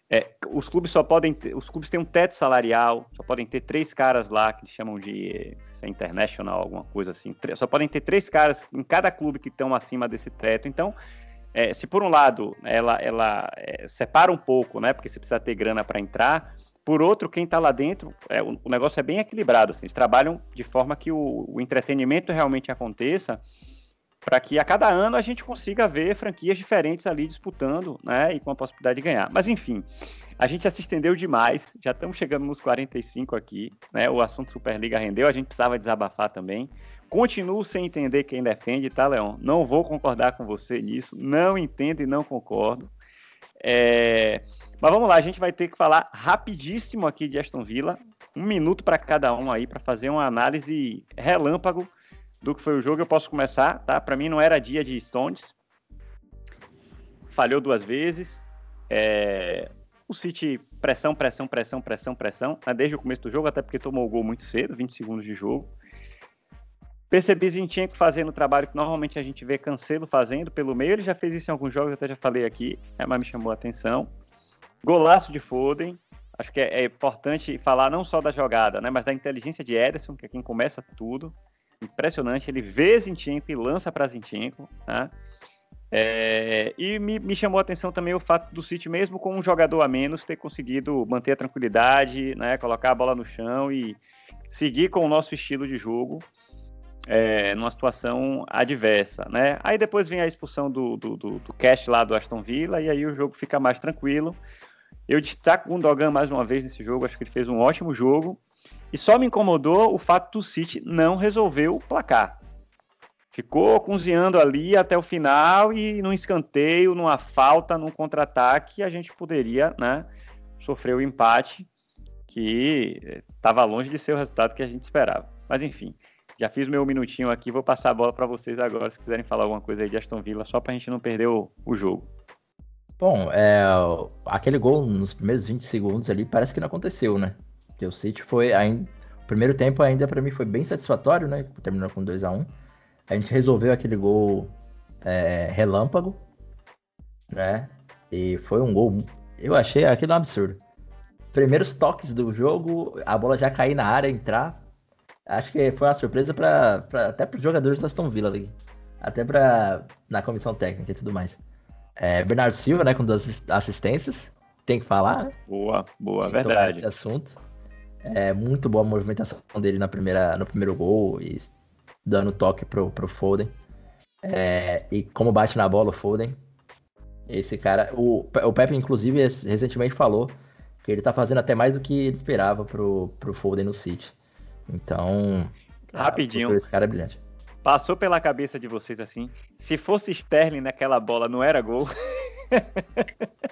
É, os clubes só podem ter, os clubes têm um teto salarial, só podem ter três caras lá que chamam de é international, alguma coisa assim. Só podem ter três caras em cada clube que estão acima desse teto. Então, é, se por um lado ela, ela é, separa um pouco, né, porque você precisa ter grana para entrar, por outro, quem está lá dentro, é, o, o, negócio é bem equilibrado. Assim, eles trabalham de forma que o, o entretenimento realmente aconteça, para que a cada ano a gente consiga ver franquias diferentes ali disputando, né? E com a possibilidade de ganhar. Mas enfim, a gente se estendeu demais, já estamos chegando nos 45 aqui, né? O assunto Superliga rendeu, a gente precisava desabafar também. Continuo sem entender quem defende, tá, Leon? Não vou concordar com você nisso, não entendo e não concordo. É... Mas vamos lá, a gente vai ter que falar rapidíssimo aqui de Aston Villa, um minuto para cada um aí para fazer uma análise relâmpago do que foi o jogo. Eu posso começar, tá? Para mim não era dia de Stones, falhou duas vezes. É... O City pressão, pressão, pressão, pressão, pressão, né? desde o começo do jogo, até porque tomou o gol muito cedo, 20 segundos de jogo. Percebi Zinchenko fazendo o trabalho que normalmente a gente vê Cancelo fazendo pelo meio. Ele já fez isso em alguns jogos, até já falei aqui, é, mas me chamou a atenção. Golaço de Foden. Acho que é, é, importante falar não só da jogada, né, mas da inteligência de Ederson, que é quem começa tudo. Impressionante. Ele vê Zinchenko e lança para Zinchenko. Né? É, e me, me, chamou a atenção também o fato do City, mesmo com um jogador a menos, ter conseguido manter a tranquilidade, né, colocar a bola no chão e seguir com o nosso estilo de jogo é, numa situação adversa, né? Aí depois vem a expulsão do, do, do, do Cash lá do Aston Villa e aí o jogo fica mais tranquilo. Eu destaco o Gundogan mais uma vez nesse jogo, acho que ele fez um ótimo jogo. E só me incomodou o fato do City não resolver o placar. Ficou cozinhando ali até o final e num escanteio, numa falta, num contra-ataque, a gente poderia né, sofrer o empate que estava longe de ser o resultado que a gente esperava. Mas enfim, Já fiz meu minutinho aqui, vou passar a bola para vocês agora, se quiserem falar alguma coisa aí de Aston Villa, só para a gente não perder o, o jogo. Bom, é, aquele gol nos primeiros 20 segundos ali parece que não aconteceu, né? Porque o City foi. Ainda, o primeiro tempo ainda para mim foi bem satisfatório, né? Terminou com 2 a 1 A gente resolveu aquele gol é, relâmpago, né? E foi um gol. Eu achei aquilo um absurdo. Primeiros toques do jogo, a bola já cair na área, entrar. Acho que foi uma surpresa pra, pra até para os jogadores da Aston Villa ali. Até para na comissão técnica e tudo mais. É, Bernardo Silva, né, com duas assistências. Tem que falar, né? Boa, boa, Tem verdade. Esse assunto. É muito boa a movimentação dele na primeira, no primeiro gol e dando toque pro, pro Foden. É, e como bate na bola o Foden. Esse cara. O, o Pepe, inclusive, recentemente falou que ele tá fazendo até mais do que ele esperava pro, pro Foden no City. Então. Rapidinho. Esse cara é brilhante. Passou pela cabeça de vocês assim. Se fosse Sterling naquela bola, não era gol.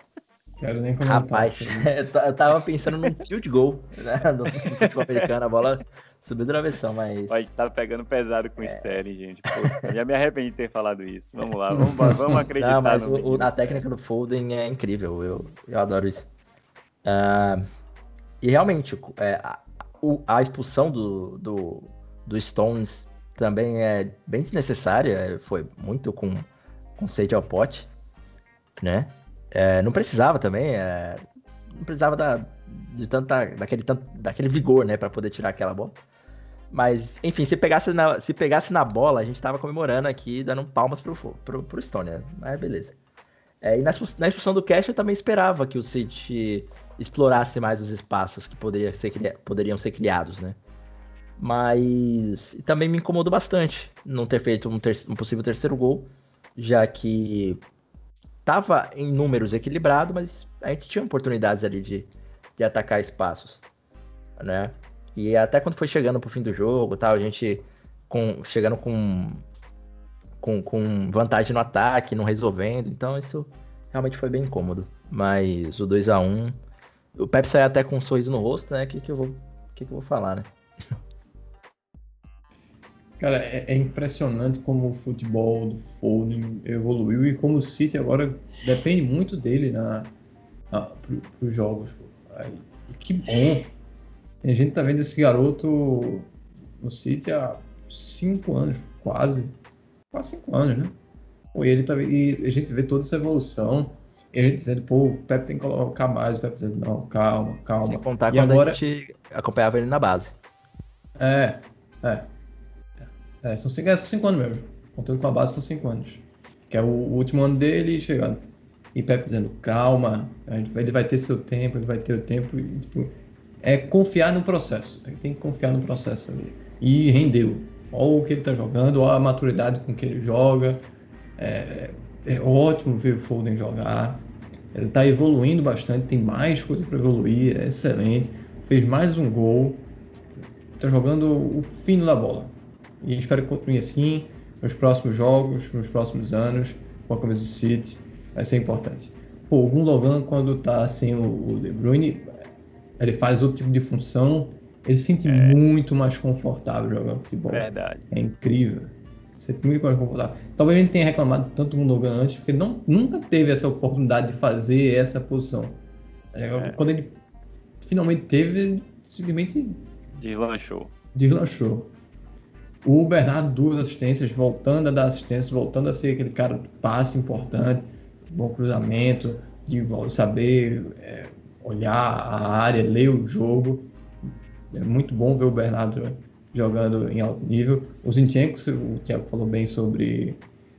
Quero nem comentar. Rapaz, eu tava pensando num field goal, né? No futebol americano, a bola subiu travessão, mas. Pode tá pegando pesado com o é... Sterling, gente. Pô, já me arrependi de ter falado isso. Vamos lá, vamos, vamos acreditar. Não, mas o, a técnica do Foden é incrível, eu, eu adoro isso. Uh, e realmente, é, a, a, expulsão do, do, do Stones também é bem desnecessária, foi muito com, com sede ao pote, né? É, não precisava também, é, não precisava da, de tanta, daquele, tanto, daquele vigor, né, para poder tirar aquela bola. Mas, enfim, se pegasse na, se pegasse na bola, a gente tava comemorando aqui, dando palmas pro, pro, pro Stone, né? Mas beleza. É, e na, na expulsão do Cash eu também esperava que o City explorasse mais os espaços que poderia ser, poderiam ser criados, né? Mas também me incomodou bastante não ter feito um, ter, um possível terceiro gol, já que tava em números equilibrado, mas a gente tinha oportunidades ali de, de atacar espaços, né? E até quando foi chegando pro fim do jogo, tal, a gente com, chegando com, com, com vantagem no ataque, não resolvendo, então isso realmente foi bem incômodo. Mas o 2 a 1 o Pepe saiu até com um sorriso no rosto, né? O que, que, eu, vou, que, que eu vou falar, né? Cara, é, é, impressionante como o futebol do Foden evoluiu e como o City agora depende muito dele na, na, pro, jogos. Aí, e que bom! A gente tá vendo esse garoto no City há cinco anos, quase. Quase cinco anos, né? E, ele tá, e a gente vê toda essa evolução. E gente dizendo, pô, o Pepe tem que colocar mais. O Pepe dizendo, não, calma, calma. Sem contar e quando agora... a gente acompanhava ele na base. É, é. É, são cinco, é, são cinco anos mesmo. Contando com a base, são cinco anos. Que é o, o último ano dele chegando. E Pepe dizendo, calma, ele vai ter seu tempo, ele vai ter o tempo. E, tipo, é confiar no processo. Ele tem que confiar no processo ali. E rendeu. Olha o que ele tá jogando, olha a maturidade com que ele joga. É, é ótimo ver o Foden jogar. Ele está evoluindo bastante, tem mais coisa para evoluir, é excelente. Fez mais um gol. Está jogando o fino da bola. E espero que continue assim nos próximos jogos, nos próximos anos, com a camisa do City. Vai ser importante. Pô, o Gundogan, quando tá sem o, De Bruyne, ele faz outro tipo de função, ele se sente é. muito mais confortável jogando futebol. Verdade. É incrível. Muito mais confortável. Talvez a gente tenha reclamado tanto do Gundogan antes, porque não, nunca teve essa oportunidade de fazer essa posição. É, é. Quando ele finalmente teve, ele simplesmente deslanchou. Deslanchou. O Bernardo, duas assistências, voltando a dar assistência, voltando a ser aquele cara de passe importante, bom cruzamento, de saber é, olhar a área, ler o jogo. É muito bom ver o Bernardo jogando em alto nível. O Zinchenko, o Thiago falou bem sobre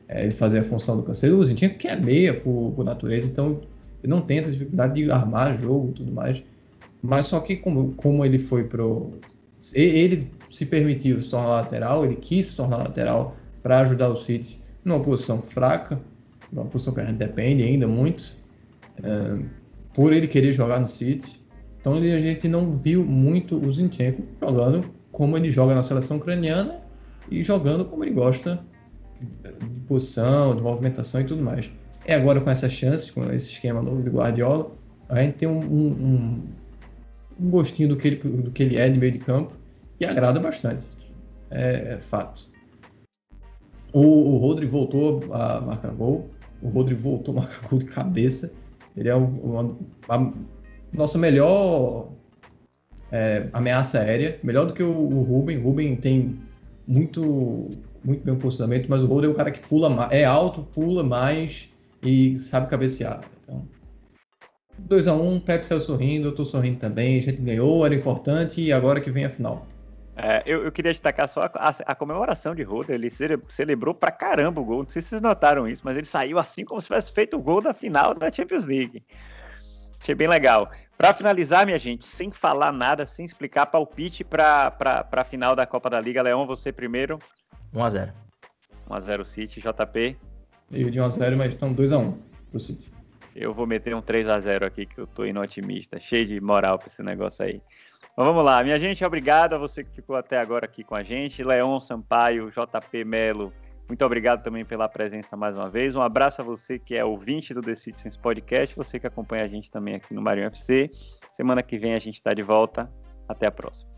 é, ele fazer a função do canseiro. O Zinchenko que é meia por, por, natureza, então ele não tem essa dificuldade de armar jogo e tudo mais. Mas só que como, como ele foi pro... Ele se permitiu se tornar lateral, ele quis se tornar lateral para ajudar o City numa posição fraca, uma posição que a gente depende ainda muito, é, por ele querer jogar no City. Então a gente não viu muito o Zinchenko jogando como ele joga na seleção ucraniana e jogando como ele gosta de posição, de movimentação e tudo mais. É agora com essas chances, com esse esquema novo de Guardiola, a gente tem um, um, um gostinho do que, ele, do que ele é de meio de campo e agrada bastante. é, é fato. O, o Rodri voltou a marcar gol. O Rodri voltou a marcar gol de cabeça. Ele é a nossa melhor é, ameaça aérea, melhor do que o, o Ruben. O Ruben tem muito, muito bem o posicionamento, mas o Rodri é um cara que pula mais, é alto, pula mais e sabe cabecear. Então, 2x1, um, Pepe saiu sorrindo, eu tô sorrindo também, a gente ganhou, era importante e agora que vem a final. É, eu, eu, queria destacar só a, a, a comemoração de Roder. Ele celebrou pra caramba o gol. Não sei se vocês notaram isso, mas ele saiu assim como se tivesse feito o gol da final da Champions League. Achei bem legal. Para finalizar, minha gente, sem falar nada, sem explicar, palpite para a final da Copa da Liga. Leão, você primeiro. 1x0. 1x0 City, JP. Eu de 1x0, mas estão 2x1 pro City. Eu vou meter um 3x0 aqui, que eu tô indo otimista. Cheio de moral para esse negócio aí. Mas vamos lá, minha gente, obrigado a você que ficou até agora aqui com a gente. Leon Sampaio, JP Melo, muito obrigado também pela presença mais uma vez. Um abraço a você que é ouvinte do The Citizens Podcast, você que acompanha a gente também aqui no Marinho FC. Semana que vem a gente está de volta. Até a próxima.